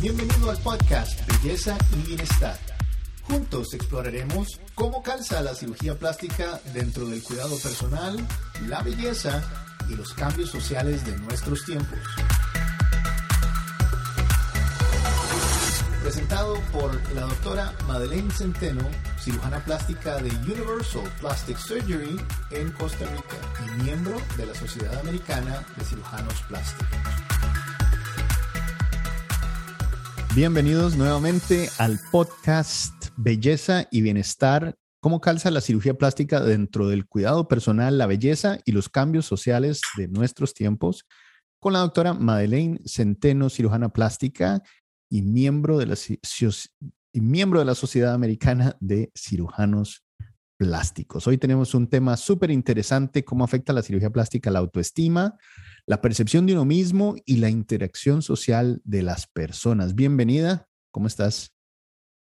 Bienvenido al podcast Belleza y Bienestar. Juntos exploraremos cómo calza la cirugía plástica dentro del cuidado personal, la belleza y los cambios sociales de nuestros tiempos. Presentado por la doctora Madeleine Centeno, cirujana plástica de Universal Plastic Surgery en Costa Rica y miembro de la Sociedad Americana de Cirujanos Plásticos. Bienvenidos nuevamente al podcast Belleza y Bienestar. ¿Cómo calza la cirugía plástica dentro del cuidado personal, la belleza y los cambios sociales de nuestros tiempos? Con la doctora Madeleine Centeno, cirujana plástica y miembro de la, y miembro de la Sociedad Americana de Cirujanos Plásticos. Hoy tenemos un tema súper interesante, cómo afecta la cirugía plástica la autoestima, la percepción de uno mismo y la interacción social de las personas. Bienvenida, ¿cómo estás?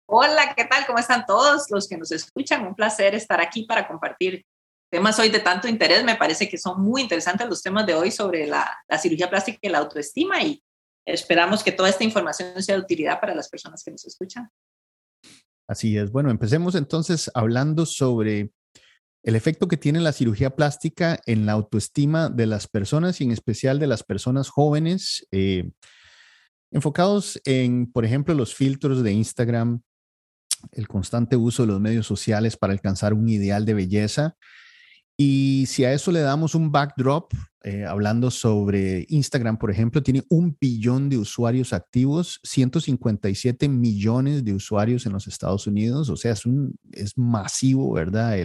Hola, ¿qué tal? ¿Cómo están todos los que nos escuchan? Un placer estar aquí para compartir temas hoy de tanto interés. Me parece que son muy interesantes los temas de hoy sobre la, cirugía plástica y la autoestima y esperamos que toda esta información sea de utilidad para las personas que nos escuchan. Así es. Bueno, empecemos entonces hablando sobre el efecto que tiene la cirugía plástica en la autoestima de las personas y en especial de las personas jóvenes, eh, enfocados en, por ejemplo, los filtros de Instagram, el constante uso de los medios sociales para alcanzar un ideal de belleza. Y si a eso le damos un backdrop, eh, hablando sobre Instagram, por ejemplo, tiene un billón de usuarios activos, 157 millones de usuarios en los Estados Unidos, o sea, es, un, es masivo, ¿verdad?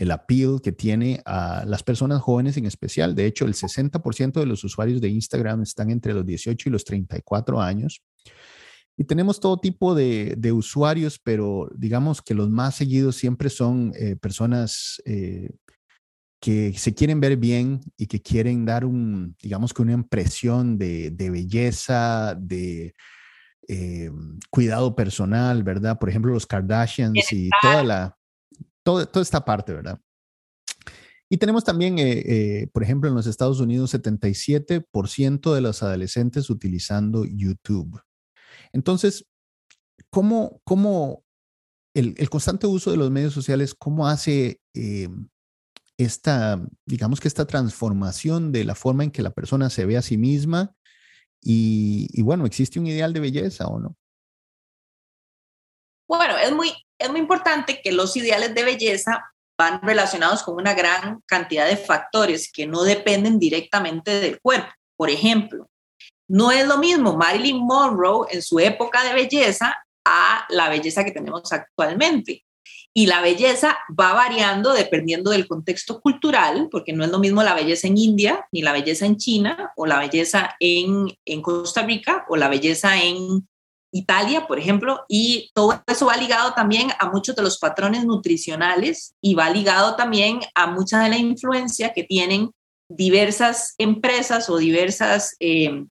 El appeal que tiene a las personas jóvenes en especial. De hecho, el 60% de los usuarios de Instagram están entre los 18 y los 34 años. Y tenemos todo tipo de, usuarios, pero digamos que los más seguidos siempre son eh, personas eh, que se quieren ver bien y que quieren dar un, digamos que una impresión de, belleza, de eh, cuidado personal, ¿verdad? Por ejemplo, los Kardashians y toda la, toda, esta parte, ¿verdad? Y tenemos también, eh, eh, por ejemplo, en los Estados Unidos, 77% de los adolescentes utilizando YouTube. Entonces, ¿cómo, cómo el, constante uso de los medios sociales, cómo hace eh, esta, digamos que esta transformación de la forma en que la persona se ve a sí misma? Y, y bueno, ¿existe un ideal de belleza o no? Bueno, es muy, es muy importante que los ideales de belleza van relacionados con una gran cantidad de factores que no dependen directamente del cuerpo. Por ejemplo, no es lo mismo Marilyn Monroe en su época de belleza a la belleza que tenemos actualmente. Y la belleza va variando dependiendo del contexto cultural, porque no es lo mismo la belleza en India, ni la belleza en China, o la belleza en, en Costa Rica, o la belleza en Italia, por ejemplo, y todo eso va ligado también a muchos de los patrones nutricionales y va ligado también a mucha de la influencia que tienen diversas empresas o diversas eh,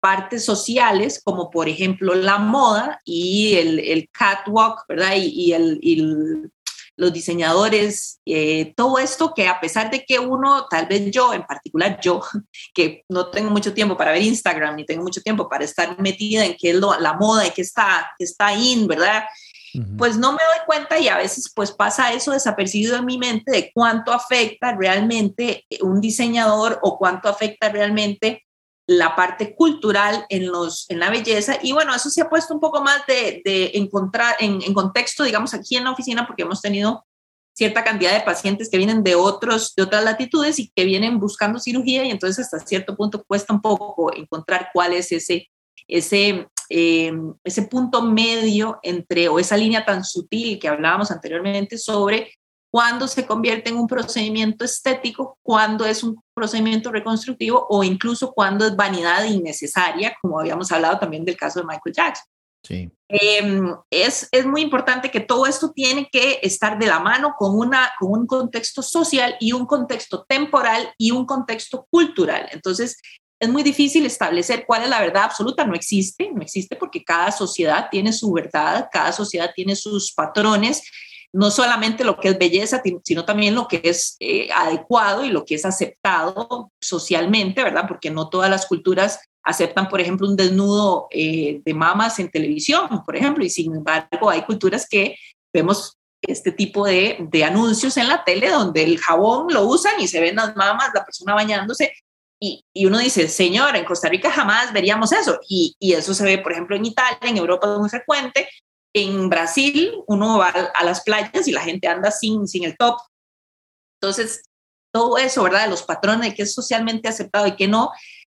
partes sociales, como por ejemplo la moda y el, catwalk, ¿verdad? Y, el, los diseñadores, eh, todo esto que a pesar de que uno, tal vez yo, en particular yo, que no tengo mucho tiempo para ver Instagram, ni tengo mucho tiempo para estar metida en qué es la moda y qué está, qué está in, ¿verdad? Pues no me doy cuenta y a veces pues pasa eso desapercibido en mi mente de cuánto afecta realmente un diseñador o cuánto afecta realmente la parte cultural en, los, en la belleza. Y bueno, eso se ha puesto un poco más de, encontrar en, contexto, digamos, aquí en la oficina, porque hemos tenido cierta cantidad de pacientes que vienen de, otros, de otras latitudes y que vienen buscando cirugía y entonces hasta cierto punto cuesta un poco encontrar cuál es ese, ese, em, ese punto medio entre, o esa línea tan sutil que hablábamos anteriormente sobre cuándo se convierte en un procedimiento estético, cuándo es un procedimiento reconstructivo o incluso cuándo es vanidad innecesaria, como habíamos hablado también del caso de Michael Jackson. Sí. Em, es, es, muy importante que todo esto tiene que estar de la mano con, una, con un contexto social y un contexto temporal y un contexto cultural. Entonces, es muy difícil establecer cuál es la verdad absoluta, no existe, no existe porque cada sociedad tiene su verdad, cada sociedad tiene sus patrones no solamente lo que es belleza, sino también lo que es eh, adecuado y lo que es aceptado socialmente, ¿verdad? Porque no todas las culturas aceptan, por ejemplo, un desnudo eh, de mamas en televisión, por ejemplo, y sin embargo hay culturas que vemos este tipo de, de, anuncios en la tele donde el jabón lo usan y se ven las mamas, la persona bañándose. Y, y uno dice, señor, en Costa Rica jamás veríamos eso. Y, y, eso se ve, por ejemplo, en Italia, en Europa es muy frecuente. En Brasil uno va a las playas y la gente anda sin, sin el top. Entonces, todo eso, ¿verdad? Los patrones de qué es socialmente aceptado y qué no,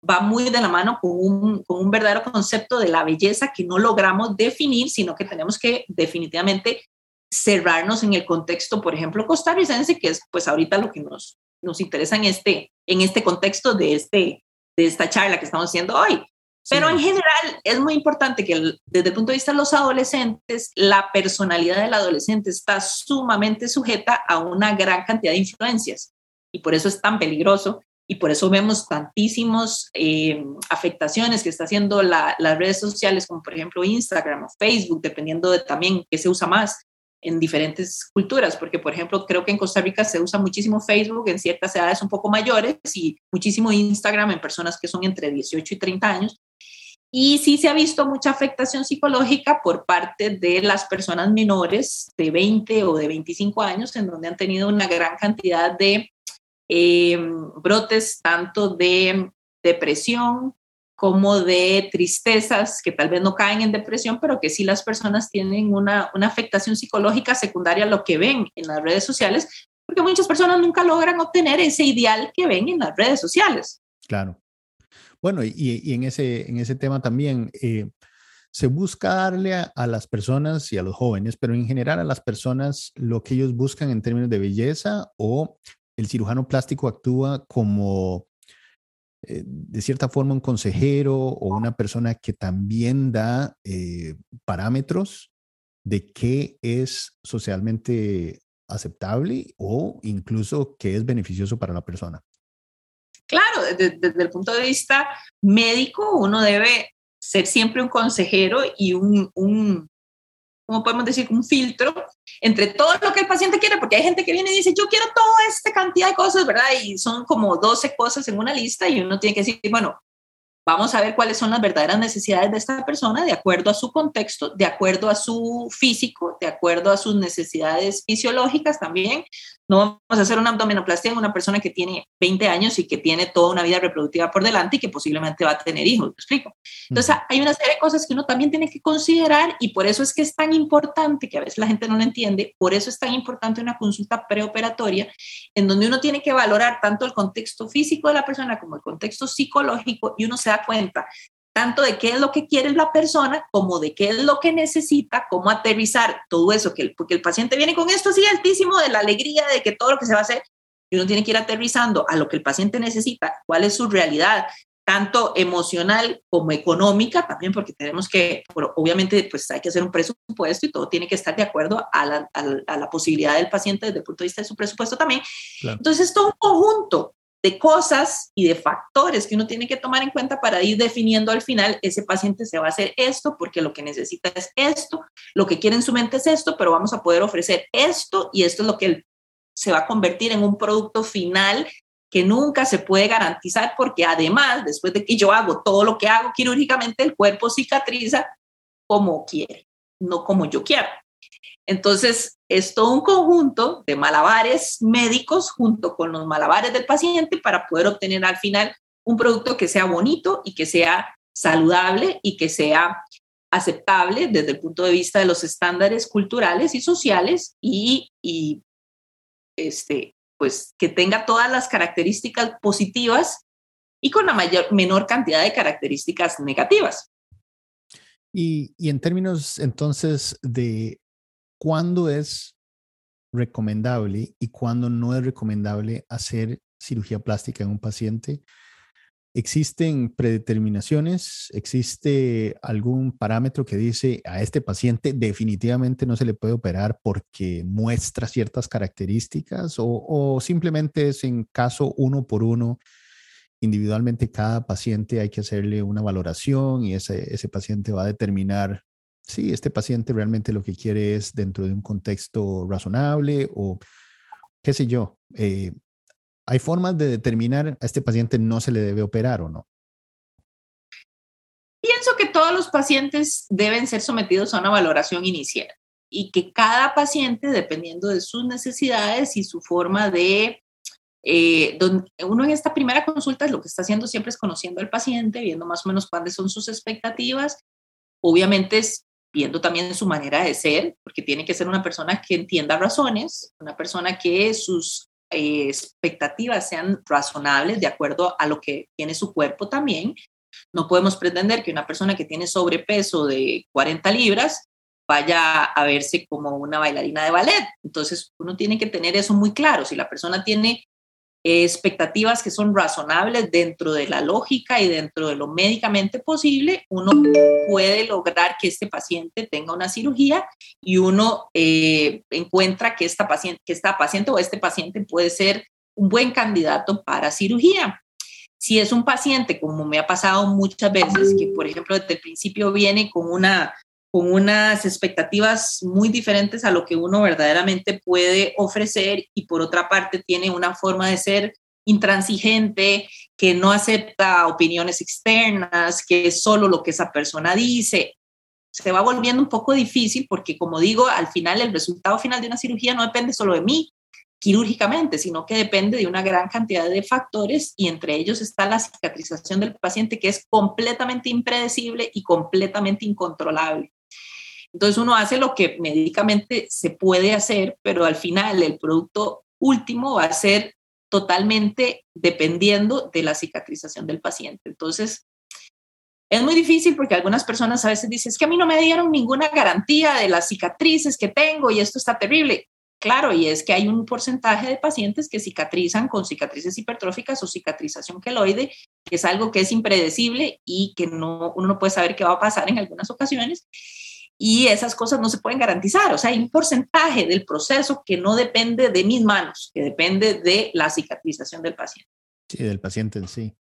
va muy de la mano con un, con un verdadero concepto de la belleza que no logramos definir, sino que tenemos que definitivamente cerrarnos en el contexto, por ejemplo, costarricense, que es pues ahorita lo que nos, nos interesa en este, en este contexto de, este, de esta charla que estamos haciendo hoy. Pero en general es muy importante que desde el punto de vista de los adolescentes, la personalidad del adolescente está sumamente sujeta a una gran cantidad de influencias. Y por eso es tan peligroso. Y por eso vemos tantísimas eh, afectaciones que está haciendo las redes sociales, como por ejemplo Instagram o Facebook, dependiendo de también qué se usa más en diferentes culturas, porque por ejemplo creo que en Costa Rica se usa muchísimo Facebook en ciertas edades un poco mayores y muchísimo Instagram en personas que son entre 18 y 30 años. Y sí se ha visto mucha afectación psicológica por parte de las personas menores de 20 o de 25 años, en donde han tenido una gran cantidad de eh, brotes tanto de depresión como de tristezas que tal vez no caen en depresión, pero que sí las personas tienen una, una afectación psicológica secundaria a lo que ven en las redes sociales, porque muchas personas nunca logran obtener ese ideal que ven en las redes sociales. Claro. Bueno, y, en, ese, en ese tema también eh, se busca darle a, a, las personas y a los jóvenes, pero en general a las personas lo que ellos buscan en términos de belleza o el cirujano plástico actúa como eh, de cierta forma un consejero o una persona que también da eh, parámetros de qué es socialmente aceptable o incluso qué es beneficioso para la persona. Claro, desde, el punto de vista médico, uno debe ser siempre un consejero y un, un, ¿cómo podemos decir? Un filtro entre todo lo que el paciente quiere, porque hay gente que viene y dice, yo quiero toda esta cantidad de cosas, ¿verdad? Y son como 12 cosas en una lista y uno tiene que decir, bueno, vamos a ver cuáles son las verdaderas necesidades de esta persona de acuerdo a su contexto, de acuerdo a su físico, de acuerdo a sus necesidades fisiológicas también, no vamos a hacer una abdominoplastia en una persona que tiene 20 años y que tiene toda una vida reproductiva por delante y que posiblemente va a tener hijos, ¿me explico? Entonces, hay una serie de cosas que uno también tiene que considerar y por eso es que es tan importante, que a veces la gente no lo entiende, por eso es tan importante una consulta preoperatoria en donde uno tiene que valorar tanto el contexto físico de la persona como el contexto psicológico y uno se da cuenta tanto de qué es lo que quiere la persona como de qué es lo que necesita, cómo aterrizar todo eso, que el, porque el paciente viene con esto así altísimo de la alegría de que todo lo que se va a hacer, y uno tiene que ir aterrizando a lo que el paciente necesita, cuál es su realidad, tanto emocional como económica, también porque tenemos que, obviamente, pues hay que hacer un presupuesto y todo tiene que estar de acuerdo a la, a la posibilidad del paciente desde el punto de vista de su presupuesto también. Claro. Entonces, todo un conjunto de cosas y de factores que uno tiene que tomar en cuenta para ir definiendo al final, ese paciente se va a hacer esto porque lo que necesita es esto, lo que quiere en su mente es esto, pero vamos a poder ofrecer esto y esto es lo que se va a convertir en un producto final que nunca se puede garantizar porque además, después de que yo hago todo lo que hago quirúrgicamente, el cuerpo cicatriza como quiere, no como yo quiero. Entonces, es todo un conjunto de malabares médicos junto con los malabares del paciente para poder obtener al final un producto que sea bonito y que sea saludable y que sea aceptable desde el punto de vista de los estándares culturales y sociales y, y este, pues que tenga todas las características positivas y con la mayor, menor cantidad de características negativas. Y, y en términos entonces de cuándo es recomendable y cuándo no es recomendable hacer cirugía plástica en un paciente. ¿Existen predeterminaciones? ¿Existe algún parámetro que dice a este paciente definitivamente no se le puede operar porque muestra ciertas características o, simplemente es en caso uno por uno? Individualmente cada paciente hay que hacerle una valoración y ese paciente va a determinar sí, este paciente realmente lo que quiere es dentro de un contexto razonable o qué sé yo. Eh, ¿Hay formas de determinar a este paciente no se le debe operar o no? Pienso que todos los pacientes deben ser sometidos a una valoración inicial y que cada paciente, dependiendo de sus necesidades y su forma de... Eh, uno en esta primera consulta lo que está haciendo siempre es conociendo al paciente, viendo más o menos cuáles son sus expectativas. Obviamente viendo también su manera de ser, porque tiene que ser una persona que entienda razones, una persona que sus eh, expectativas sean razonables de acuerdo a lo que tiene su cuerpo también. No podemos pretender que una persona que tiene sobrepeso de 40 libras vaya a verse como una bailarina de ballet. Entonces, uno tiene que tener eso muy claro. Si la persona tiene expectativas que son razonables dentro de la lógica y dentro de lo médicamente posible, uno puede lograr que este paciente tenga una cirugía y uno eh, encuentra que esta, paciente, que esta paciente o este paciente puede ser un buen candidato para cirugía. Si es un paciente, como me ha pasado muchas veces, que por ejemplo desde el principio viene con una con unas expectativas muy diferentes a lo que uno verdaderamente puede ofrecer y por otra parte tiene una forma de ser intransigente, que no acepta opiniones externas, que es solo lo que esa persona dice. Se va volviendo un poco difícil porque, como digo, al final el resultado final de una cirugía no depende solo de mí quirúrgicamente, sino que depende de una gran cantidad de factores y entre ellos está la cicatrización del paciente que es completamente impredecible y completamente incontrolable. Entonces uno hace lo que médicamente se puede hacer, pero al final el producto último va a ser totalmente dependiendo de la cicatrización del paciente. Entonces, es muy difícil porque algunas personas a veces dicen, es que a mí no me dieron ninguna garantía de las cicatrices que tengo y esto está terrible. Claro, y es que hay un porcentaje de pacientes que cicatrizan con cicatrices hipertróficas o cicatrización queloide, que es algo que es impredecible y que no, uno no puede saber qué va a pasar en algunas ocasiones y esas cosas no se pueden garantizar. O sea, hay un porcentaje del proceso que no depende de mis manos, que depende de la cicatrización del paciente. Sí, del paciente en sí.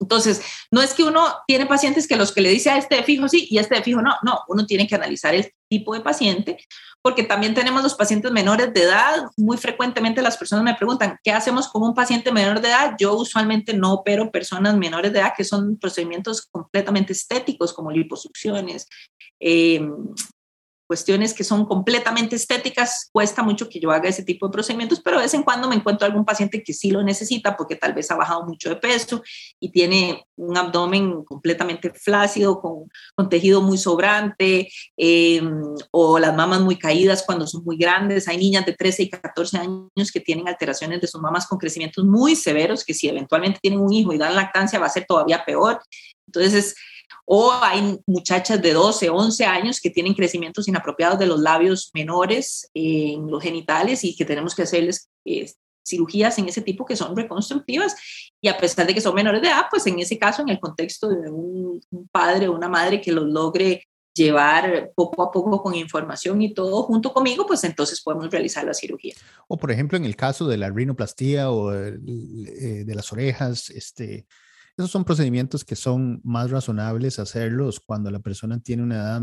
Entonces, no es que uno tiene pacientes que los que le dice a este de fijo sí y este de fijo no, no, uno tiene que analizar el tipo de paciente, porque también tenemos los pacientes menores de edad. Muy frecuentemente las personas me preguntan, ¿qué hacemos con un paciente menor de edad? Yo usualmente no opero personas menores de edad, que son procedimientos completamente estéticos, como liposucciones, eh, cuestiones que son completamente estéticas, cuesta mucho que yo haga ese tipo de procedimientos, pero de vez en cuando me encuentro algún paciente que sí lo necesita porque tal vez ha bajado mucho de peso y tiene un abdomen completamente flácido, con, con tejido muy sobrante, em, o las mamas muy caídas cuando son muy grandes. Hay niñas de 13 y 14 años que tienen alteraciones de sus mamas con crecimientos muy severos, que si eventualmente tienen un hijo y dan lactancia va a ser todavía peor. Entonces, o hay muchachas de 12, 11 años que tienen crecimientos inapropiados de los labios menores en los genitales y que tenemos que hacerles eh, cirugías en ese tipo que son reconstructivas y a pesar de que son menores de edad, pues en ese caso, en el contexto de un, padre o una madre que los logre llevar poco a poco con información y todo junto conmigo, pues entonces podemos realizar la cirugía. O por ejemplo, en el caso de la rinoplastía o de, eh, de las orejas, este, esos son procedimientos que son más razonables hacerlos cuando la persona tiene una edad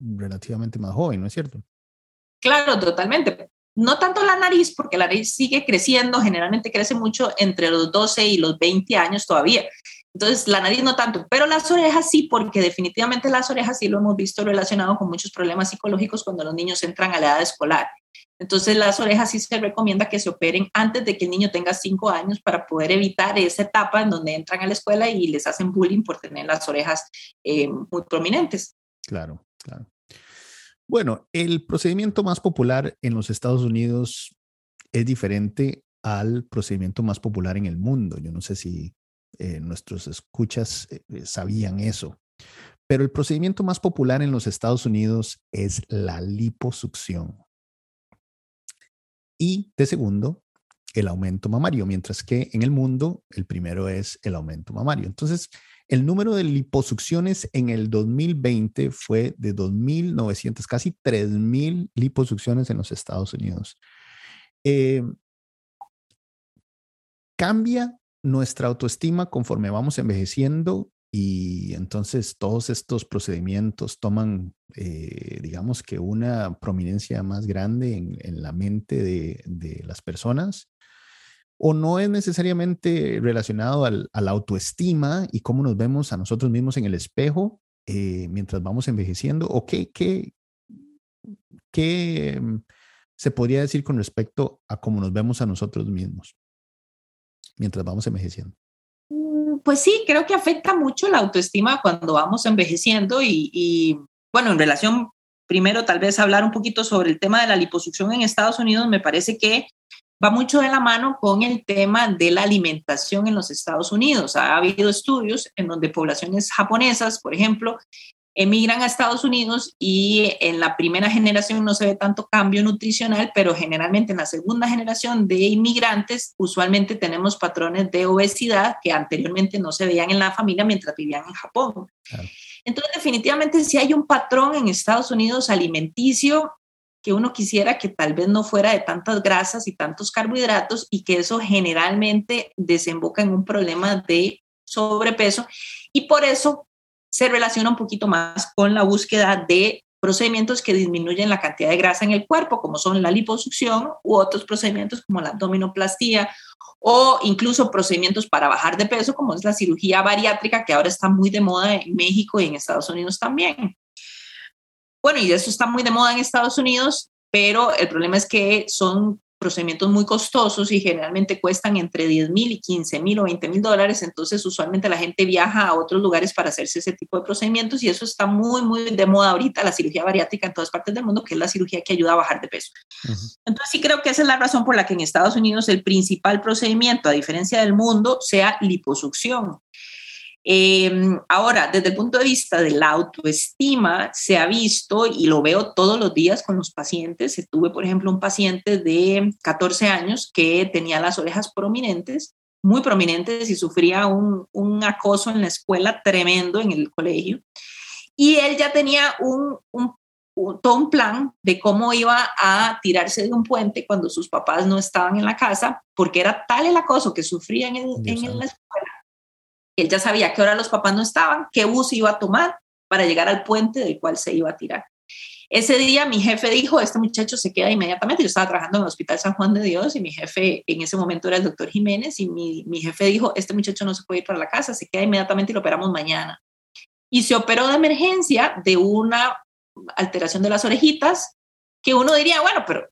relativamente más joven, ¿no es cierto? Claro, totalmente. No tanto la nariz, porque la nariz sigue creciendo, generalmente crece mucho entre los 12 y los 20 años todavía. Entonces, la nariz no tanto, pero las orejas sí, porque definitivamente las orejas sí lo hemos visto relacionado con muchos problemas psicológicos cuando los niños entran a la edad escolar. Entonces, las orejas sí se recomienda que se operen antes de que el niño tenga cinco años para poder evitar esa etapa en donde entran a la escuela y les hacen bullying por tener las orejas eh, muy prominentes. Claro, claro. Bueno, el procedimiento más popular en los Estados Unidos es diferente al procedimiento más popular en el mundo. Yo no sé si eh, nuestros escuchas eh, sabían eso. Pero el procedimiento más popular en los Estados Unidos es la liposucción y de segundo, el aumento mamario, mientras que en el mundo el primero es el aumento mamario. Entonces, el número de liposucciones en el 2020 fue de 2.900, casi 3.000 liposucciones en los Estados Unidos. Eh, cambia nuestra autoestima conforme vamos envejeciendo y entonces todos estos procedimientos toman, eh, digamos que una prominencia más grande en, la mente de, las personas. o no es necesariamente relacionado al, a la autoestima y cómo nos vemos a nosotros mismos en el espejo eh, mientras vamos envejeciendo? ¿O qué, qué, qué mm, se podría decir con respecto a cómo nos vemos a nosotros mismos mientras vamos envejeciendo? Pues sí, creo que afecta mucho la autoestima cuando vamos envejeciendo y, y, bueno, en relación, primero tal vez hablar un poquito sobre el tema de la liposucción en Estados Unidos, me parece que va mucho de la mano con el tema de la alimentación en los Estados Unidos. Ha habido estudios en donde poblaciones japonesas, por ejemplo, emigran a Estados Unidos y en la primera generación no se ve tanto cambio nutricional, pero generalmente en la segunda generación de inmigrantes usualmente tenemos patrones de obesidad que anteriormente no se veían en la familia mientras vivían en Japón. Entonces, definitivamente si hay un patrón en Estados Unidos alimenticio que uno quisiera que tal vez no fuera de tantas grasas y tantos carbohidratos y que eso generalmente desemboca en un problema de sobrepeso y por eso se relaciona un poquito más con la búsqueda de procedimientos que disminuyen la cantidad de grasa en el cuerpo, como son la liposucción u otros procedimientos como la abdominoplastía o incluso procedimientos para bajar de peso, como es la cirugía bariátrica, que ahora está muy de moda en México y en Estados Unidos también. Bueno, y eso está muy de moda en Estados Unidos, pero el problema es que son procedimientos muy costosos y generalmente cuestan entre 10 mil y 15 mil o 20 mil dólares. Entonces, usualmente la gente viaja a otros lugares para hacerse ese tipo de procedimientos y eso está muy, muy de moda ahorita, la cirugía bariátrica en todas partes del mundo, que es la cirugía que ayuda a bajar de peso. Entonces, sí creo que esa es la razón por la que en Estados Unidos el principal procedimiento, a diferencia del mundo, sea liposucción. Em, ahora, desde el punto de vista de la autoestima, se ha visto y lo veo todos los días con los pacientes. Tuve, por ejemplo, un paciente de 14 años que tenía las orejas prominentes, muy prominentes y sufría un, un acoso en la escuela tremendo en el colegio. Y él ya tenía un, un, todo un plan de cómo iba a tirarse de un puente cuando sus papás no estaban en la casa, porque era tal el acoso que sufría en, en la escuela él ya sabía que ahora los papás no estaban, qué bus iba a tomar para llegar al puente del cual se iba a tirar. Ese día mi jefe dijo, este muchacho se queda inmediatamente. Yo estaba trabajando en el Hospital San Juan de Dios y mi jefe en ese momento era el doctor Jiménez y mi, mi jefe dijo, este muchacho no se puede ir para la casa, se queda inmediatamente y lo operamos mañana. Y se operó de emergencia de una alteración de las orejitas, que uno diría, bueno, pero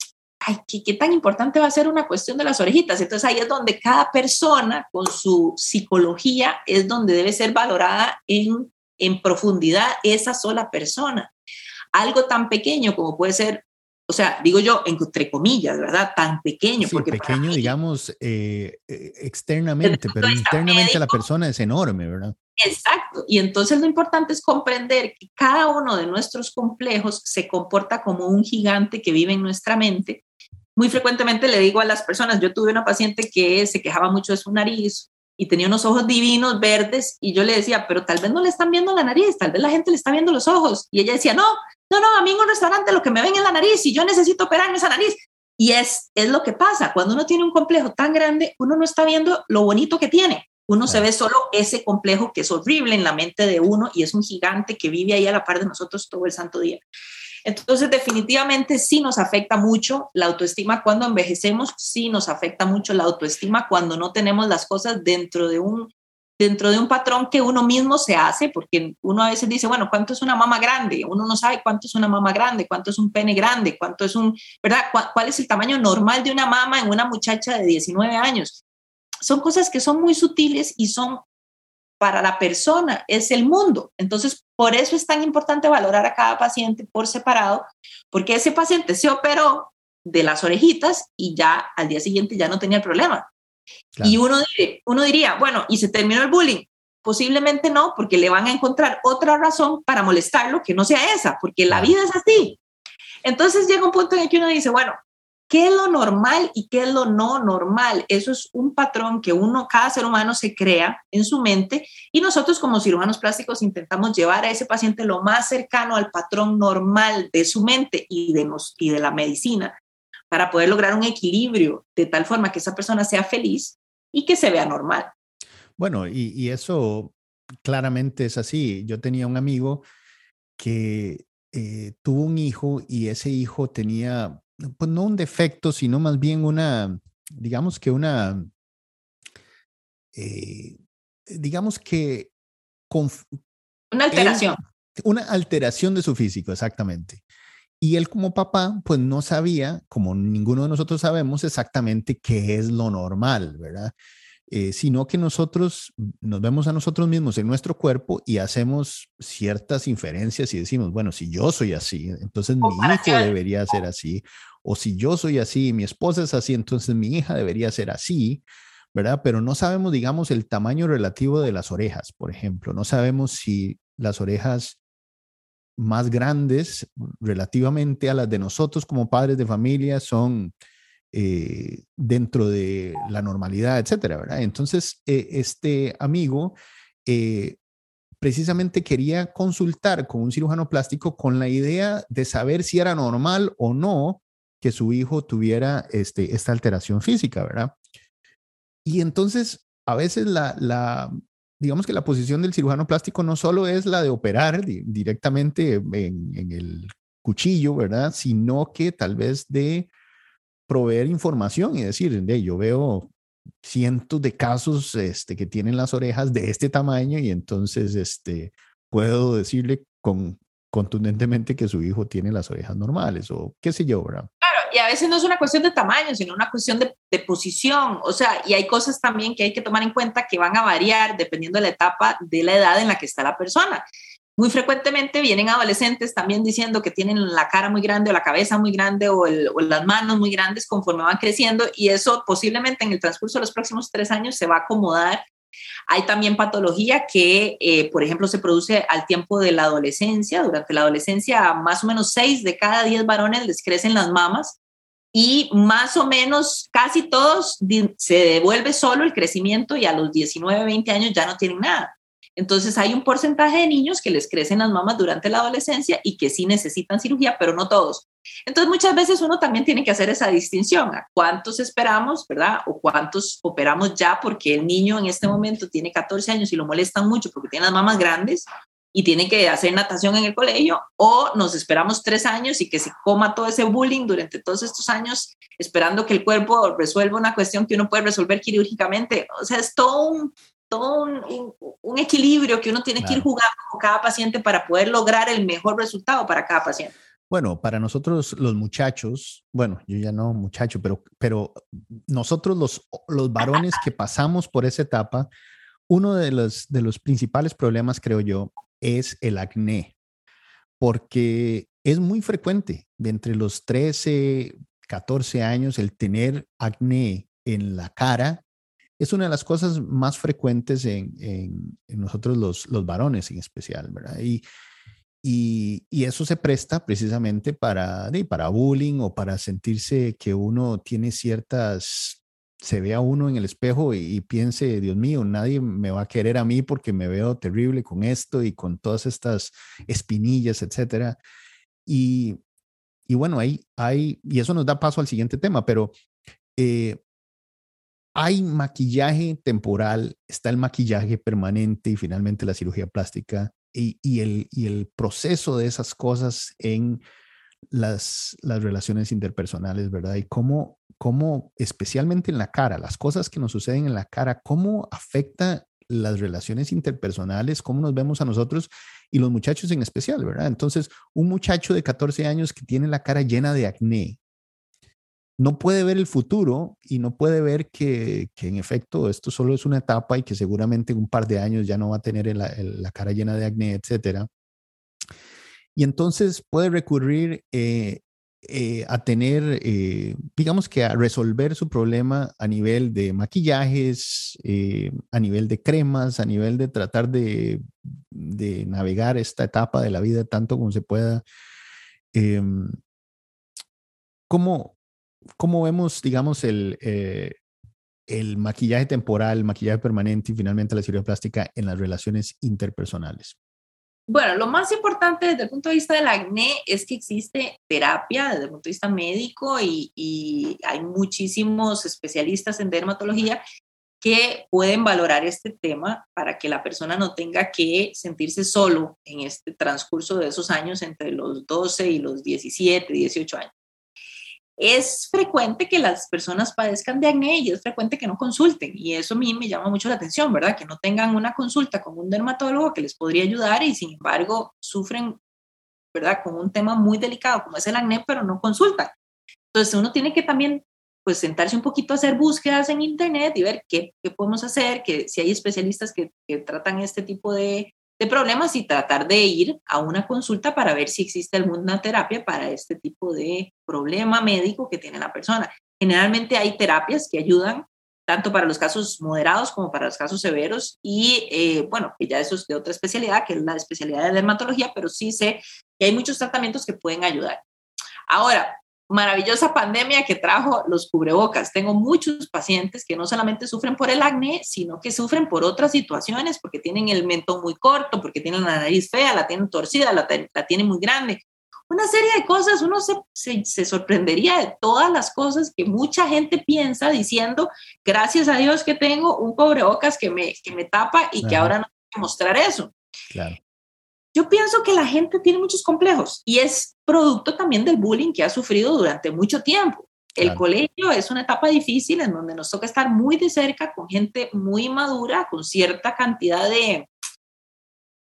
ay, ¿qué, tan importante va a ser una cuestión de las orejitas? Entonces ahí es donde cada persona con su psicología es donde debe ser valorada en, en profundidad esa sola persona. Algo tan pequeño como puede ser o sea, digo yo, entre comillas, ¿verdad? Tan pequeño. Sí, porque pequeño, digamos, eh, eh, externamente, pero internamente la persona es enorme, ¿verdad? Exacto. Y entonces lo importante es comprender que cada uno de nuestros complejos se comporta como un gigante que vive en nuestra mente muy frecuentemente le digo a las personas, yo tuve una paciente que se quejaba mucho de su nariz y tenía unos ojos divinos, verdes, y yo le decía, pero tal vez no le están viendo la nariz, tal vez la gente le está viendo los ojos. Y ella decía, no, no, no, a mí en un restaurante lo que me ven es la nariz y yo necesito operarme esa nariz. Y es, es lo que pasa, cuando uno tiene un complejo tan grande, uno no está viendo lo bonito que tiene, uno se ve solo ese complejo que es horrible en la mente de uno y es un gigante que vive ahí a la par de nosotros todo el santo día. Entonces, definitivamente sí nos afecta mucho la autoestima cuando envejecemos, sí nos afecta mucho la autoestima cuando no tenemos las cosas dentro de un dentro de un patrón que uno mismo se hace, porque uno a veces dice, bueno, ¿cuánto es una mama grande? Uno no sabe cuánto es una mama grande, cuánto es un pene grande, cuánto es un, ¿verdad? ¿Cuál es el tamaño normal de una mama en una muchacha de 19 años? Son cosas que son muy sutiles y son para la persona, es el mundo. Entonces, por eso es tan importante valorar a cada paciente por separado, porque ese paciente se operó de las orejitas y ya al día siguiente ya no tenía el problema. Y uno, uno diría, bueno, ¿y se terminó el bullying? Posiblemente no, porque le van a encontrar otra razón para molestarlo que no sea esa, porque la vida es así. Entonces llega un punto en el que uno dice, bueno, ¿Qué es lo normal y qué es lo no normal? Eso es un patrón que uno, cada ser humano se crea en su mente y nosotros como cirujanos plásticos intentamos llevar a ese paciente lo más cercano al patrón normal de su mente y de, nos, y de la medicina para poder lograr un equilibrio de tal forma que esa persona sea feliz y que se vea normal. Bueno, y, eso claramente es así. Yo tenía un amigo que eh, tuvo un hijo y ese hijo tenía pues no un defecto, sino más bien una, digamos que una eh, digamos que... una alteración. una alteración de su físico, exactamente. Y él como papá, pues no sabía, como ninguno de nosotros sabemos exactamente qué es lo normal, ¿verdad? Eh, sino que nosotros nos vemos a nosotros mismos en nuestro cuerpo y hacemos ciertas inferencias y decimos, bueno, si yo soy así, entonces mi hijo debería ser así, o si yo soy así y mi esposa es así, entonces mi hija debería ser así, ¿verdad? Pero no sabemos, digamos, el tamaño relativo de las orejas, por ejemplo, no sabemos si las orejas más grandes relativamente a las de nosotros como padres de familia son eh, dentro de la normalidad, etcétera, ¿verdad? Entonces, eh, este amigo eh, precisamente quería consultar con un cirujano plástico con la idea de saber si era normal o no que su hijo tuviera este, esta alteración física, ¿verdad? Y entonces, a veces la, digamos que la posición del cirujano plástico no solo es la de operar directamente en, el cuchillo, ¿verdad? Sino que tal vez de proveer información y decir, de, yo veo cientos de casos este, que tienen las orejas de este tamaño y entonces este, puedo decirle con, contundentemente que su hijo tiene las orejas normales o qué sé yo, ¿verdad? y a veces no es una cuestión de tamaño, sino una cuestión de, posición. O sea, y hay cosas también que hay que tomar en cuenta que van a variar dependiendo de la etapa de la edad en la que está la persona. Muy frecuentemente vienen adolescentes también diciendo que tienen la cara muy grande o la cabeza muy grande o, las manos muy grandes conforme van creciendo y eso posiblemente en el transcurso de los próximos tres años se va a acomodar hay también patología que, eh, por ejemplo, se produce al tiempo de la adolescencia. Durante la adolescencia, más o menos seis de cada diez varones les crecen las mamas y más o menos casi todos se devuelve solo el crecimiento y a los 19, 20 años ya no tienen nada. Entonces hay un porcentaje de niños que les crecen las mamas durante la adolescencia y que sí necesitan cirugía, pero no todos. Entonces muchas veces uno también tiene que hacer esa distinción cuántos esperamos, ¿verdad? O cuántos operamos ya porque el niño en este momento tiene 14 años y lo molestan mucho porque tiene las mamas grandes y tiene que hacer natación en el colegio, o nos esperamos tres años y que se coma todo ese bullying durante todos estos años, esperando que el cuerpo resuelva una cuestión que uno puede resolver quirúrgicamente. O sea, es todo un, todo un, equilibrio que uno tiene que ir jugando con cada paciente para poder lograr el mejor resultado para cada paciente. Bueno, para nosotros los muchachos, bueno, yo ya no muchacho, pero, pero nosotros los, los varones que pasamos por esa etapa, uno de los, de los principales problemas, creo yo, es el acné, porque es muy frecuente de entre los 13, 14 años el tener acné en la cara. Es una de las cosas más frecuentes en, nosotros los, los, varones en especial, ¿verdad? Y, y, y, eso se presta precisamente para, para bullying o para sentirse que uno tiene ciertas se vea uno en el espejo y, piense, Dios mío, nadie me va a querer a mí porque me veo terrible con esto y con todas estas espinillas, etcétera. Y, y bueno, ahí hay, y eso nos da paso al siguiente tema, pero eh, hay maquillaje temporal, está el maquillaje permanente y finalmente la cirugía plástica y, el proceso de esas cosas en las, las relaciones interpersonales, ¿verdad? Y cómo, cómo, especialmente en la cara, las cosas que nos suceden en la cara, cómo afecta las relaciones interpersonales, cómo nos vemos a nosotros y los muchachos en especial, ¿verdad? Entonces, un muchacho de 14 años que tiene la cara llena de acné, no puede ver el futuro y no puede ver que, en efecto esto solo es una etapa y que seguramente en un par de años ya no va a tener la, cara llena de acné, etcétera. Y entonces puede recurrir eh, eh, a tener, eh, digamos que a resolver su problema a nivel de maquillajes, a nivel de cremas, a nivel de tratar de, de, navegar esta etapa de la vida tanto como se pueda. Em, ¿cómo, ¿cómo, vemos, digamos, el, el maquillaje temporal, el maquillaje permanente y finalmente la cirugía plástica en las relaciones interpersonales? Bueno, lo más importante desde el punto de vista del acné es que existe terapia desde el punto de vista médico y, hay muchísimos especialistas en dermatología que pueden valorar este tema para que la persona no tenga que sentirse solo en este transcurso de esos años entre los 12 y los 17, 18 años. Es frecuente que las personas padezcan de acné y es frecuente que no consulten. Y eso a mí me llama mucho la atención, ¿verdad? Que no tengan una consulta con un dermatólogo que les podría ayudar y sin embargo sufren, ¿verdad? Con un tema muy delicado como es el acné, pero no consultan. Entonces uno tiene que también pues sentarse un poquito a hacer búsquedas en internet y ver qué, qué podemos hacer, que si hay especialistas que, que tratan este tipo de, de problemas y tratar de ir a una consulta para ver si existe alguna terapia para este tipo de problema médico que tiene la persona. Generalmente hay terapias que ayudan tanto para los casos moderados como para los casos severos y eh, bueno, que ya eso es de otra especialidad, que es la especialidad de dermatología, pero sí sé que hay muchos tratamientos que pueden ayudar. Ahora, maravillosa pandemia que trajo los cubrebocas. Tengo muchos pacientes que no solamente sufren por el acné, sino que sufren por otras situaciones, porque tienen el mentón muy corto, porque tienen la nariz fea, la tienen torcida, la, tienen muy grande. Una serie de cosas, uno se, se, sorprendería de todas las cosas que mucha gente piensa diciendo, gracias a Dios que tengo un cubrebocas que me, que me tapa y que ahora no tengo que mostrar eso. Claro. Yo pienso que la gente tiene muchos complejos y es producto también del bullying que ha sufrido durante mucho tiempo. El colegio es una etapa difícil en donde nos toca estar muy de cerca con gente muy madura, con cierta cantidad de,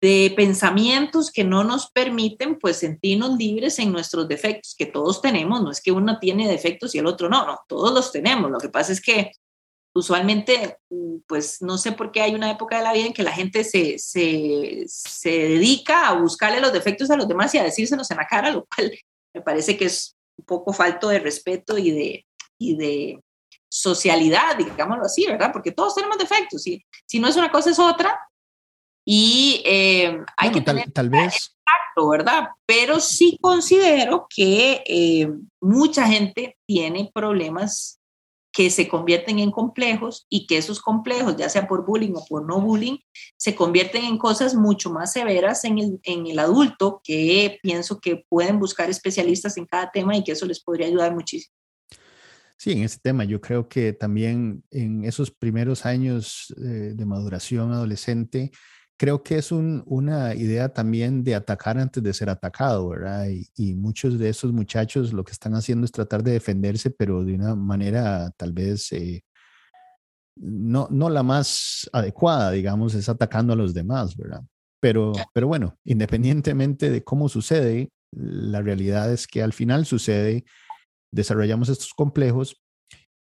de pensamientos que no nos permiten pues sentirnos libres en nuestros defectos, que todos tenemos, no es que uno tiene defectos y el otro no, no, todos los tenemos. Lo que pasa es que usualmente, mm, pues no sé por qué hay una época de la vida en que la gente se, se, se, dedica a buscarle los defectos a los demás y a decírselos en la cara, lo cual me parece que es un poco falto de respeto y de, y de socialidad, digámoslo así, ¿verdad? Porque todos tenemos defectos y si no es una cosa es otra y eh, hay que tal, tener tal vez ¿verdad? Pero sí considero que eh, mucha gente tiene problemas que se convierten en complejos y que esos complejos, ya sea por bullying o por no bullying, se convierten en cosas mucho más severas en el, en el adulto que pienso que pueden buscar especialistas en cada tema y que eso les podría ayudar muchísimo. Sí, en ese tema yo creo que también en esos primeros años eh, de maduración adolescente, creo que es una idea también de atacar antes de ser atacado, ¿verdad? Y, muchos de esos muchachos lo que están haciendo es tratar de defenderse, pero de una manera tal vez eh, no, no la más adecuada, digamos, es atacando a los demás, ¿verdad? Pero, pero bueno, independientemente de cómo sucede, la realidad es que al final sucede, desarrollamos estos complejos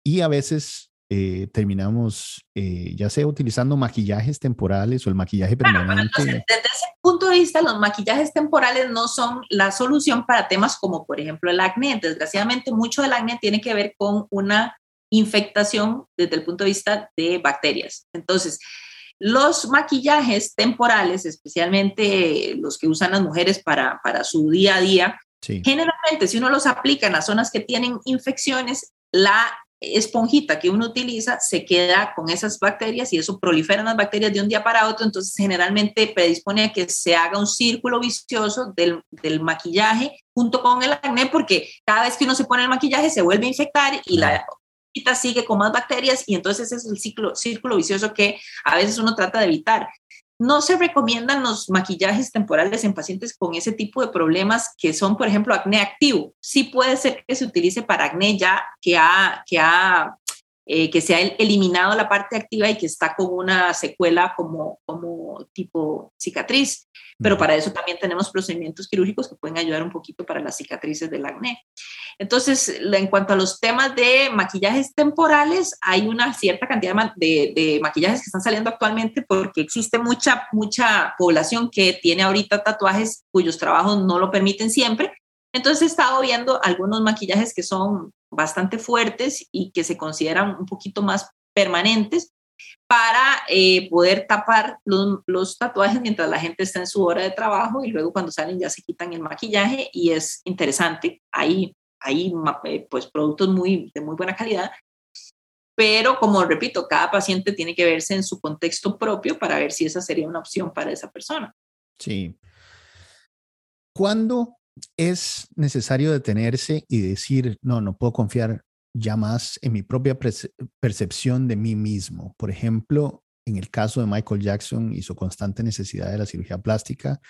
y a veces eh, terminamos eh, ya sea utilizando maquillajes temporales o el maquillaje permanente. desde ese punto de vista, los maquillajes temporales no son la solución para temas como, por ejemplo, el acné. Desgraciadamente, mucho del acné tiene que ver con una infectación desde el punto de vista de bacterias. Entonces, los maquillajes temporales, especialmente los que usan las mujeres para, para su día a día, generalmente si uno los aplica en las zonas que tienen infecciones, la esponjita que uno utiliza se queda con esas bacterias y eso proliferan las bacterias de un día para otro, entonces generalmente predispone a que se haga un círculo vicioso del, del maquillaje junto con el acné, porque cada vez que uno se pone el maquillaje se vuelve a infectar y la sigue con más bacterias y entonces es el ciclo, círculo vicioso que a veces uno trata de evitar. No se recomiendan los maquillajes temporales en pacientes con ese tipo de problemas que son, por ejemplo, acné activo. Sí puede ser que se utilice para acné ya que ha, que ha eh, que se ha eliminado la parte activa y que está con una secuela como, como tipo cicatriz. Pero para eso también tenemos procedimientos quirúrgicos que pueden ayudar un poquito para las cicatrices del acné. Entonces, en cuanto a los temas de maquillajes temporales, hay una cierta cantidad de, de maquillajes que están saliendo actualmente porque existe mucha, mucha población que tiene ahorita tatuajes cuyos trabajos no lo permiten siempre. Entonces he estado viendo algunos maquillajes que son bastante fuertes y que se consideran un poquito más permanentes para eh, poder tapar los, tatuajes mientras la gente está en su hora de trabajo y luego cuando salen ya se quitan el maquillaje y es interesante. Hay, hay eh, pues, productos muy, de muy buena calidad, pero como repito, cada paciente tiene que verse en su contexto propio para ver si esa sería una opción para esa persona. Sí. ¿Cuándo es necesario detenerse y decir, no, no puedo confiar ya más en mi propia percepción de mí mismo. Por ejemplo, en el caso de Michael Jackson y su constante necesidad de la cirugía plástica,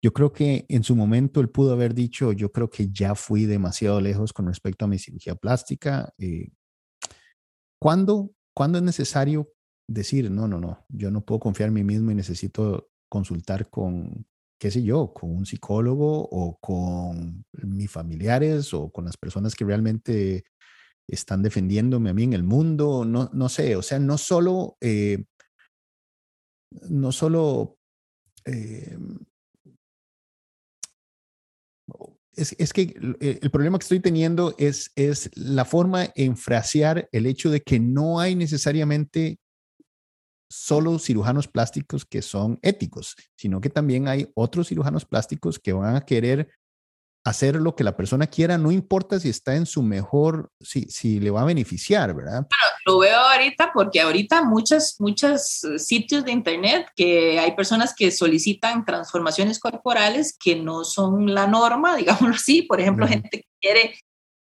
Yo creo que en su momento él pudo haber dicho, yo creo que ya fui demasiado lejos con respecto a mi cirugía plástica. Eh, ¿cuándo, ¿Cuándo es necesario decir, no, no, no, yo no puedo confiar en mí mismo y necesito consultar con, qué sé yo, con un psicólogo o con mis familiares o con las personas que realmente están defendiéndome a mí en el mundo, no, no sé, o sea, no solo, eh, no solo, eh, es, es, que el, problema que estoy teniendo es, es la forma en frasear el hecho de que no hay necesariamente solo cirujanos plásticos que son éticos, sino que también hay otros cirujanos plásticos que van a querer hacer lo que la persona quiera, no importa si está en su mejor, si, si le va a beneficiar, ¿verdad? lo veo ahorita porque ahorita muchos, muchos sitios de internet que hay personas que solicitan transformaciones corporales que no son la norma, digámoslo así, por ejemplo, gente que quiere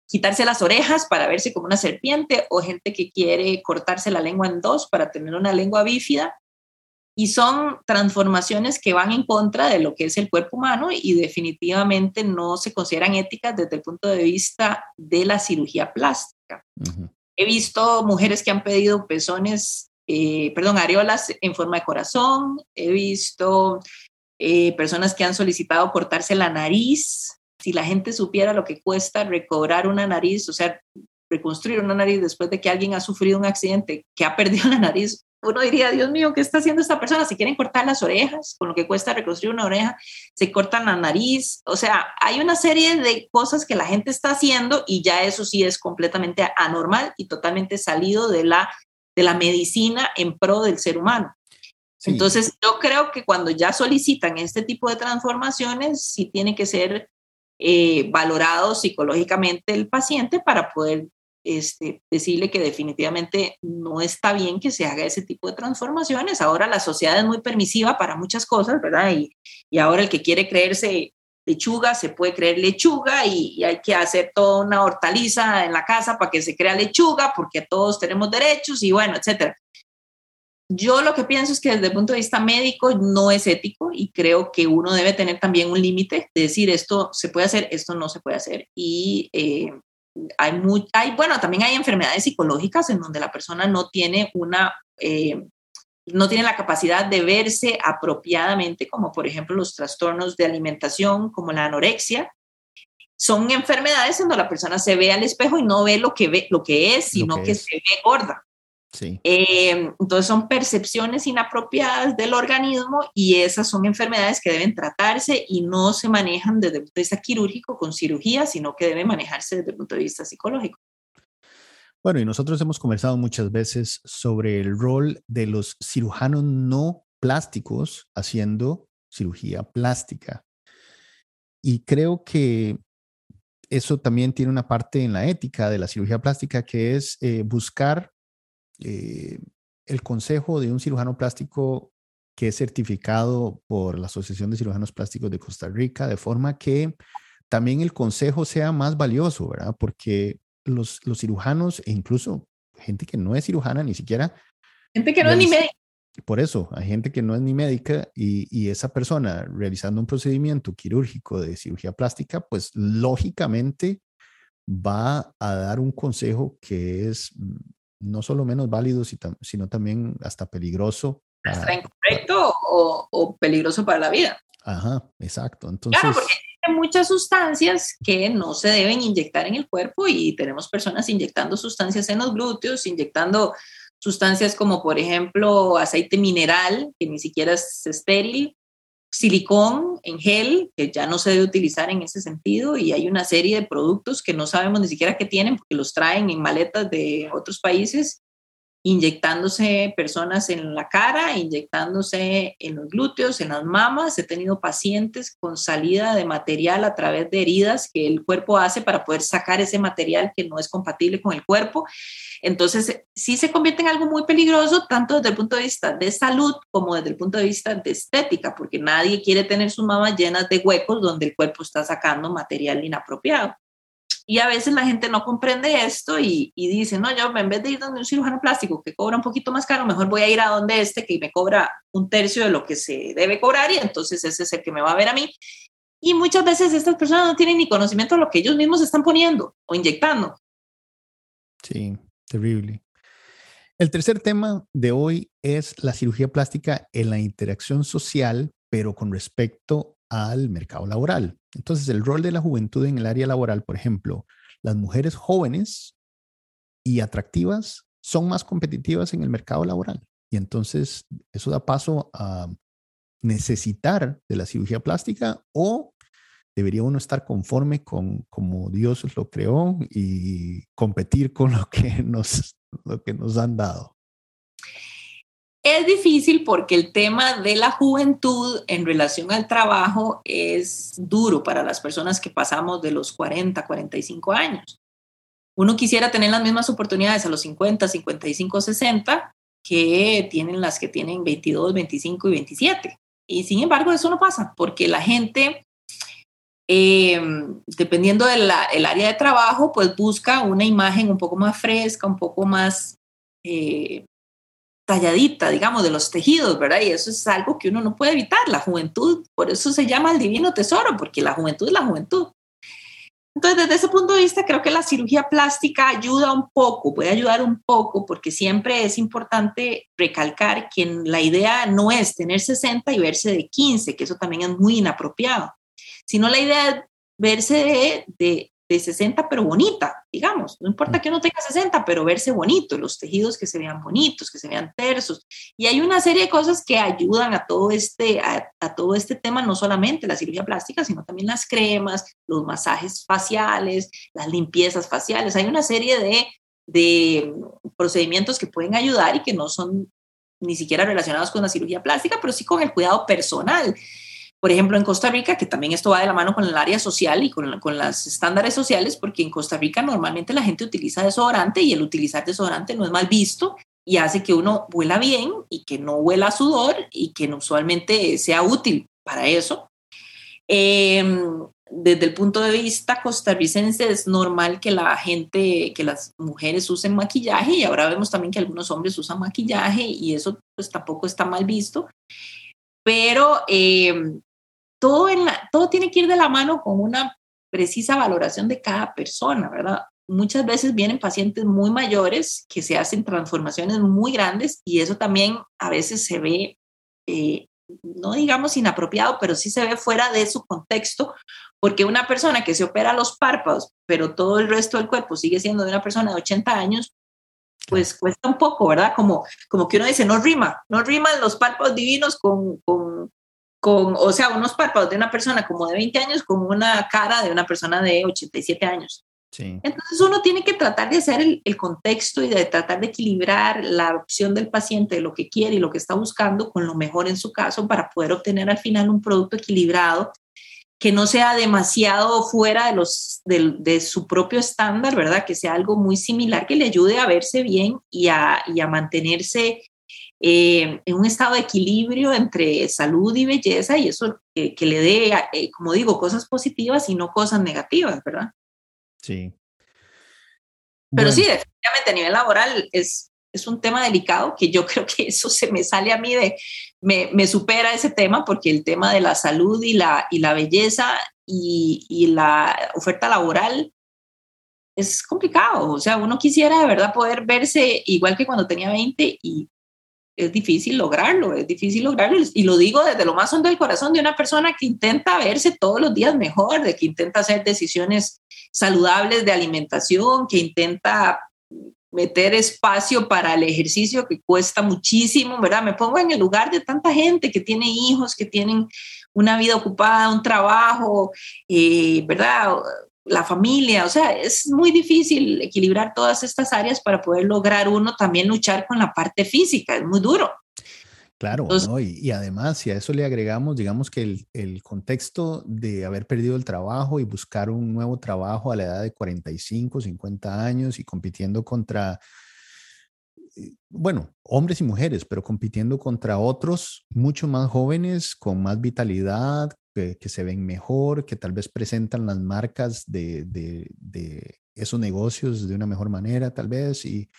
quitarse las orejas para verse como una serpiente o gente que quiere cortarse la lengua en dos para tener una lengua bífida. Y son transformaciones que van en contra de lo que es el cuerpo humano y definitivamente no se consideran éticas desde el punto de vista de la cirugía plástica. He visto mujeres que han pedido pezones, eh, perdón, areolas en forma de corazón. He visto eh, personas que han solicitado cortarse la nariz si la gente supiera lo que cuesta recobrar una nariz, o sea, reconstruir una nariz después de que alguien ha sufrido un accidente, que ha perdido la nariz, uno diría, Dios mío, ¿qué está haciendo esta persona? Si quieren cortar las orejas, con lo que cuesta reconstruir una oreja, se cortan la nariz. O sea, hay una serie de cosas que la gente está haciendo y ya eso sí es completamente anormal y totalmente salido de la, de la medicina en pro del ser humano. Entonces, yo creo que cuando ya solicitan este tipo de transformaciones, sí tiene que ser eh, valorado psicológicamente el paciente para poder este, decirle que definitivamente no está bien que se haga ese tipo de transformaciones. Ahora la sociedad es muy permisiva para muchas cosas, ¿verdad? Y, y ahora el que quiere creerse lechuga se puede creer lechuga y, y, hay que hacer toda una hortaliza en la casa para que se crea lechuga porque todos tenemos derechos y bueno, etcétera. Yo lo que pienso es que desde el punto de vista médico no es ético y creo que uno debe tener también un límite de decir esto se puede hacer, esto no se puede hacer. Y eh, hay, muy, hay, bueno, también hay enfermedades psicológicas en donde la persona no tiene una, eh, no tiene la capacidad de verse apropiadamente, como por ejemplo los trastornos de alimentación, como la anorexia. Son enfermedades en donde la persona se ve al espejo y no ve lo que, ve, lo que es, sino que, se ve gorda. Eh, entonces son percepciones inapropiadas del organismo y esas son enfermedades que deben tratarse y no se manejan desde el punto de vista quirúrgico con cirugía, sino que deben manejarse desde el punto de vista psicológico. Bueno, y nosotros hemos conversado muchas veces sobre el rol de los cirujanos no plásticos haciendo cirugía plástica. Y creo que eso también tiene una parte en la ética de la cirugía plástica, que es eh, buscar eh, el consejo de un cirujano plástico que es certificado por la Asociación de Cirujanos Plásticos de Costa Rica, de forma que también el consejo sea más valioso, ¿verdad? Porque los, los cirujanos e incluso gente que no es cirujana ni siquiera... Gente que no es ni médica. Por eso, hay gente que no es ni médica y, y, esa persona realizando un procedimiento quirúrgico de cirugía plástica, pues lógicamente va a dar un consejo que es no solo menos válido, sino también hasta peligroso. Hasta incorrecto o, peligroso para la vida. Ajá, exacto. Entonces, claro, porque hay muchas sustancias que no se deben inyectar en el cuerpo y tenemos personas inyectando sustancias en los glúteos, inyectando sustancias como por ejemplo aceite mineral, que ni siquiera es estéril, silicón en gel, que ya no se debe utilizar en ese sentido, y hay una serie de productos que no sabemos ni siquiera qué tienen, porque los traen en maletas de otros países, inyectándose personas en la cara, inyectándose en los glúteos, en las mamas. He tenido pacientes con salida de material a través de heridas que el cuerpo hace para poder sacar ese material que no es compatible con el cuerpo. Entonces, sí se convierte en algo muy peligroso, tanto desde el punto de vista de salud como desde el punto de vista de estética, porque nadie quiere tener sus mamas llenas de huecos donde el cuerpo está sacando material inapropiado. Y a veces la gente no comprende esto y, dice, no, yo en vez de ir donde un cirujano plástico que cobra un poquito más caro, mejor voy a ir a donde este que me cobra un tercio de lo que se debe cobrar y entonces ese es el que me va a ver a mí. Y muchas veces estas personas no tienen ni conocimiento de lo que ellos mismos están poniendo o inyectando. Sí, terrible. El tercer tema de hoy es la cirugía plástica en la interacción social, pero con respecto al mercado laboral. Entonces, el rol de la juventud en el área laboral, por ejemplo, las mujeres jóvenes y atractivas son más competitivas en el mercado laboral. Y entonces eso da paso a necesitar de la cirugía plástica o debería uno estar conforme con como Dios lo creó y competir con lo que nos, lo que nos han dado. Es difícil porque el tema de la juventud en relación al trabajo es duro para las personas que pasamos de los 40, 45 años. Uno quisiera tener las mismas oportunidades a los 50, 55, 60 que tienen las que tienen 22, 25 y 27. Y sin embargo, eso no pasa porque la gente eh, dependiendo del área de trabajo, pues busca una imagen un poco más fresca, un poco más eh, talladita, digamos, de los tejidos, ¿verdad? Y eso es algo que uno no puede evitar, la juventud, por eso se llama el divino tesoro, porque la juventud es la juventud. Entonces, desde ese punto de vista, creo que la cirugía plástica ayuda un poco, puede ayudar un poco, porque siempre es importante recalcar que la idea no es tener 60 y verse de 15, que eso también es muy inapropiado sino la idea es verse de, de, 60 pero bonita, digamos. No importa que uno tenga 60, pero verse bonito, los tejidos que se vean bonitos, que se vean tersos. Y hay una serie de cosas que ayudan a todo este, a, todo este tema, no solamente la cirugía plástica, sino también las cremas, los masajes faciales, las limpiezas faciales. Hay una serie de, de procedimientos que pueden ayudar y que no son ni siquiera relacionados con la cirugía plástica, pero sí con el cuidado personal. Por ejemplo, en Costa Rica, que también esto va de la mano con el área social y con, con los estándares sociales, porque en Costa Rica normalmente la gente utiliza desodorante y el utilizar desodorante no es mal visto y hace que uno huela bien y que no huela a sudor y que usualmente sea útil para eso. Em, desde el punto de vista costarricense es normal que la gente, que las mujeres usen maquillaje y ahora vemos también que algunos hombres usan maquillaje y eso pues tampoco está mal visto. Pero em, todo, en todo tiene que ir de la mano con una precisa valoración de cada persona, ¿verdad? Muchas veces vienen pacientes muy mayores que se hacen transformaciones muy grandes y eso también a veces se ve, eh, no digamos inapropiado, pero sí se ve fuera de su contexto, porque una persona que se opera los párpados, pero todo el resto del cuerpo sigue siendo de una persona de 80 años, pues cuesta un poco, ¿verdad? Como, como que uno dice, no rima, no riman los párpados divinos con, con, con, o sea, unos párpados de una persona como de 20 años con una cara de una persona de 87 años. Sí. Entonces uno tiene que tratar de hacer el, el, contexto y de tratar de equilibrar la opción del paciente de lo que quiere y lo que está buscando con lo mejor en su caso para poder obtener al final un producto equilibrado que no sea demasiado fuera de, los, de, de su propio estándar, ¿verdad? Que sea algo muy similar que le ayude a verse bien y a, y a mantenerse eh, en un estado de equilibrio entre salud y belleza y eso que le dé, eh, como digo, cosas positivas y no cosas negativas, ¿verdad? Sí. Pero sí, definitivamente a nivel laboral es, es un tema delicado que yo creo que eso se me sale a mí de, me, me supera ese tema porque el tema de la salud y la, y la belleza y, y la oferta laboral es complicado. O sea, uno quisiera de verdad poder verse igual que cuando tenía 20 y es difícil lograrlo, es difícil lograrlo. Y lo digo desde lo más hondo del corazón de una persona que intenta verse todos los días mejor, de que intenta hacer decisiones saludables de alimentación, que intenta meter espacio para el ejercicio que cuesta muchísimo, ¿verdad? Me pongo en el lugar de tanta gente que tiene hijos, que tienen una vida ocupada, un trabajo, eh, ¿verdad? La familia, o sea, es muy difícil equilibrar todas estas áreas para poder lograr uno también luchar con la parte física, es muy duro. Claro, y, además, si a eso le agregamos, digamos que el, el, contexto de haber perdido el trabajo y buscar un nuevo trabajo a la edad de 45, 50 años y compitiendo contra, eh, bueno, hombres y mujeres, pero compitiendo contra otros mucho más jóvenes, con más vitalidad, que, se ven mejor, que tal vez presentan las marcas de, esos negocios de una mejor manera, tal vez. Y,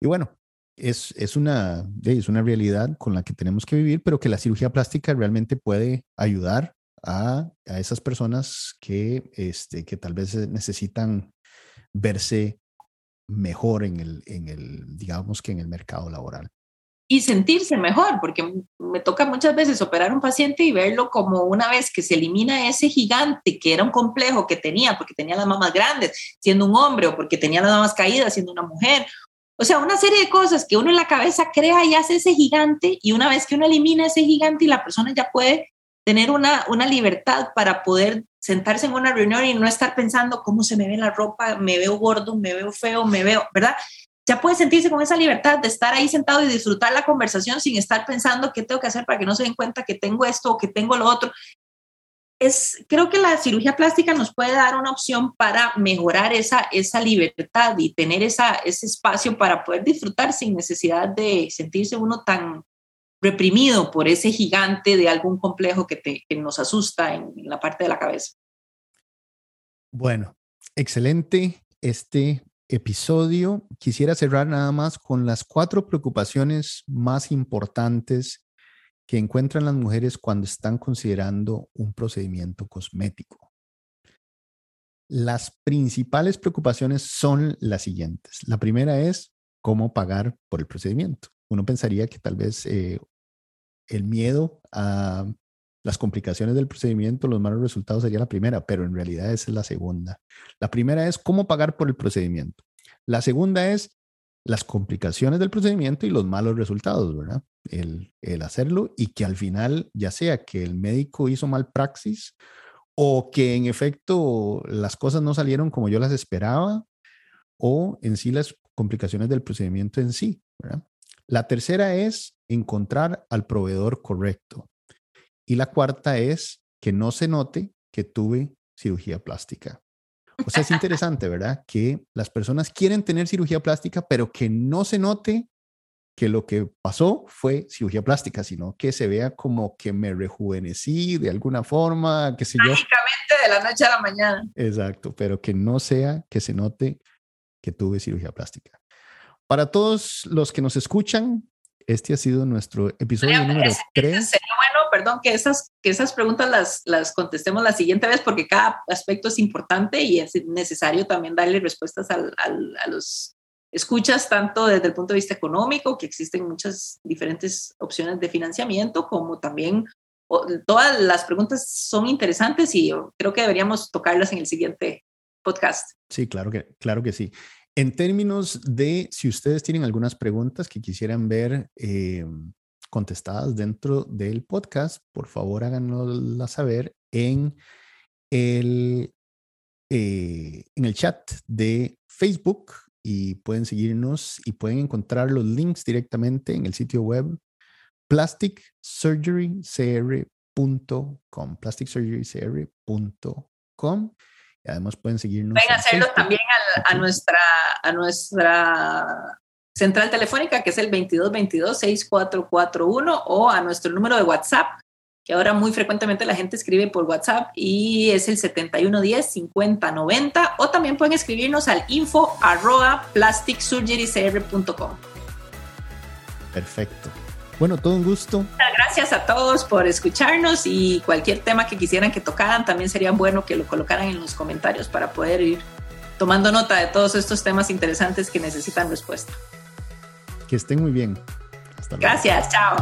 y bueno, es, es, una, es una realidad con la que tenemos que vivir, pero que la cirugía plástica realmente puede ayudar a, a esas personas que, este, que tal vez necesitan verse mejor en el, en el, digamos que en el mercado laboral y sentirse mejor, porque me toca muchas veces operar un paciente y verlo como una vez que se elimina ese gigante que era un complejo que tenía, porque tenía las mamas grandes siendo un hombre o porque tenía las mamas caídas siendo una mujer. O sea, una serie de cosas que uno en la cabeza crea y hace ese gigante y una vez que uno elimina ese gigante y la persona ya puede tener una, una libertad para poder sentarse en una reunión y no estar pensando cómo se me ve la ropa, me veo gordo, me veo feo, me veo, ¿verdad? Ya puede sentirse con esa libertad de estar ahí sentado y disfrutar la conversación sin estar pensando qué tengo que hacer para que no se den cuenta que tengo esto o que tengo lo otro. Es, creo que la cirugía plástica nos puede dar una opción para mejorar esa, esa libertad y tener esa, ese espacio para poder disfrutar sin necesidad de sentirse uno tan reprimido por ese gigante de algún complejo que, te, que nos asusta en, en la parte de la cabeza. Bueno, excelente este episodio, quisiera cerrar nada más con las cuatro preocupaciones más importantes que encuentran las mujeres cuando están considerando un procedimiento cosmético. Las principales preocupaciones son las siguientes. La primera es cómo pagar por el procedimiento. Uno pensaría que tal vez eh, el miedo a las complicaciones del procedimiento, los malos resultados sería la primera, pero en realidad esa es la segunda. La primera es cómo pagar por el procedimiento. La segunda es las complicaciones del procedimiento y los malos resultados, ¿verdad? El, hacerlo y que al final, ya sea que el médico hizo mal praxis o que en efecto las cosas no salieron como yo las esperaba o en sí las complicaciones del procedimiento en sí, ¿verdad? La tercera es encontrar al proveedor correcto. Y la cuarta es que no se note que tuve cirugía plástica. O sea, es interesante, ¿verdad? Que las personas quieren tener cirugía plástica, pero que no se note que lo que pasó fue cirugía plástica, sino que se vea como que me rejuvenecí de alguna forma, que sé yo. de la noche a la mañana. Exacto, pero que no sea que se note que tuve cirugía plástica. Para todos los que nos escuchan, este ha sido nuestro episodio número 3. Sería bueno, perdón, que esas, que esas preguntas las, las contestemos la siguiente vez porque cada aspecto es importante y es necesario también darle respuestas al, al, a los escuchas, tanto desde el punto de vista económico, que existen muchas diferentes opciones de financiamiento, como también todas las preguntas son interesantes y creo que deberíamos tocarlas en el siguiente podcast. Sí, claro que, claro que sí. En términos de si ustedes tienen algunas preguntas que quisieran ver eh, contestadas dentro del podcast, por favor háganoslas saber en el, eh, en el chat de Facebook y pueden seguirnos y pueden encontrar los links directamente en el sitio web plasticsurgerycr.com, plasticsurgerycr.com. Y además pueden seguirnos. Pueden hacerlo también a, nuestra, a nuestra central telefónica, que es el 2222-6441, o a nuestro número de WhatsApp, que ahora muy frecuentemente la gente escribe por WhatsApp y es el 7110-5090, o también pueden escribirnos al info arroba plasticsurgerycr.com. Perfecto. Bueno, todo un gusto. Gracias a todos por escucharnos y cualquier tema que quisieran que tocaran, también sería bueno que lo colocaran en los comentarios para poder ir tomando nota de todos estos temas interesantes que necesitan respuesta. Que estén muy bien. Hasta luego. Gracias, chao.